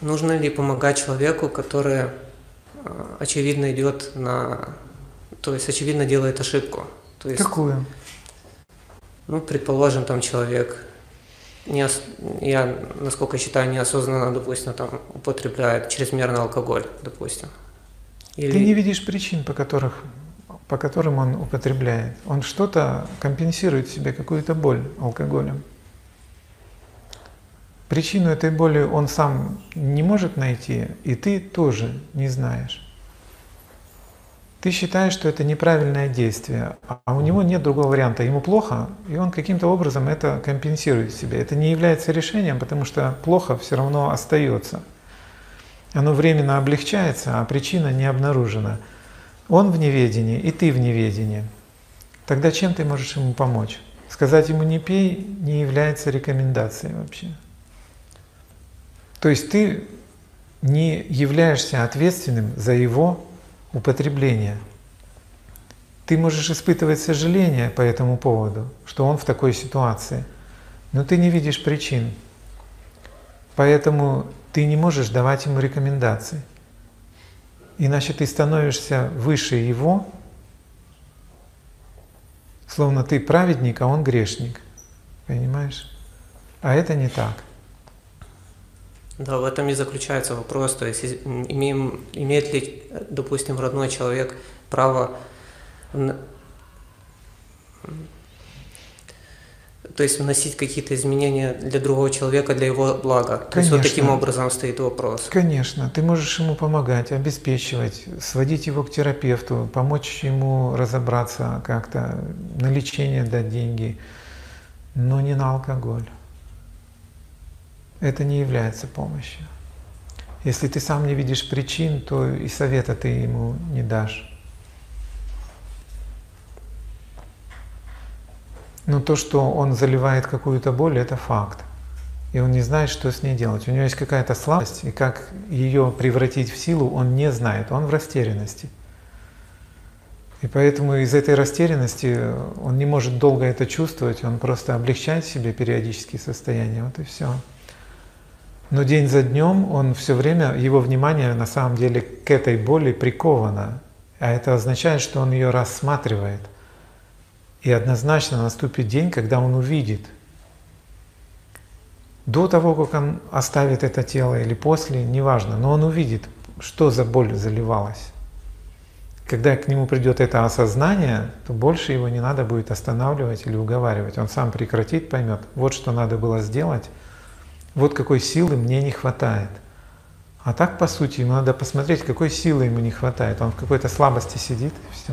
нужно ли помогать человеку, который э, очевидно идет на, то есть очевидно делает ошибку? То есть, Какую? Ну, предположим, там человек, не, ос- я, насколько считаю, неосознанно, допустим, там употребляет чрезмерно алкоголь, допустим. Или... Ты не видишь причин, по, которых, по которым он употребляет. Он что-то компенсирует себе, какую-то боль алкоголем. Причину этой боли он сам не может найти, и ты тоже не знаешь. Ты считаешь, что это неправильное действие, а у него нет другого варианта. Ему плохо, и он каким-то образом это компенсирует себе. Это не является решением, потому что плохо все равно остается. Оно временно облегчается, а причина не обнаружена. Он в неведении, и ты в неведении. Тогда чем ты можешь ему помочь? Сказать ему не пей не является рекомендацией вообще. То есть ты не являешься ответственным за его употребление. Ты можешь испытывать сожаление по этому поводу, что он в такой ситуации, но ты не видишь причин. Поэтому ты не можешь давать ему рекомендации. Иначе ты становишься выше его, словно ты праведник, а он грешник. Понимаешь? А это не так. Да, в этом и заключается вопрос. То есть имеем, имеет ли, допустим, родной человек право то есть вносить какие-то изменения для другого человека, для его блага. То есть вот Конечно. таким образом стоит вопрос. Конечно, ты можешь ему помогать, обеспечивать, сводить его к терапевту, помочь ему разобраться как-то, на лечение дать деньги, но не на алкоголь. Это не является помощью. Если ты сам не видишь причин, то и совета ты ему не дашь. Но то, что он заливает какую-то боль, это факт. И он не знает, что с ней делать. У него есть какая-то слабость, и как ее превратить в силу, он не знает. Он в растерянности. И поэтому из этой растерянности он не может долго это чувствовать, он просто облегчает себе периодически состояние, вот и все. Но день за днем он все время, его внимание на самом деле к этой боли приковано. А это означает, что он ее рассматривает. И однозначно наступит день, когда он увидит, до того, как он оставит это тело или после, неважно, но он увидит, что за боль заливалась. Когда к нему придет это осознание, то больше его не надо будет останавливать или уговаривать. Он сам прекратит, поймет, вот что надо было сделать, вот какой силы мне не хватает. А так, по сути, ему надо посмотреть, какой силы ему не хватает. Он в какой-то слабости сидит, и все.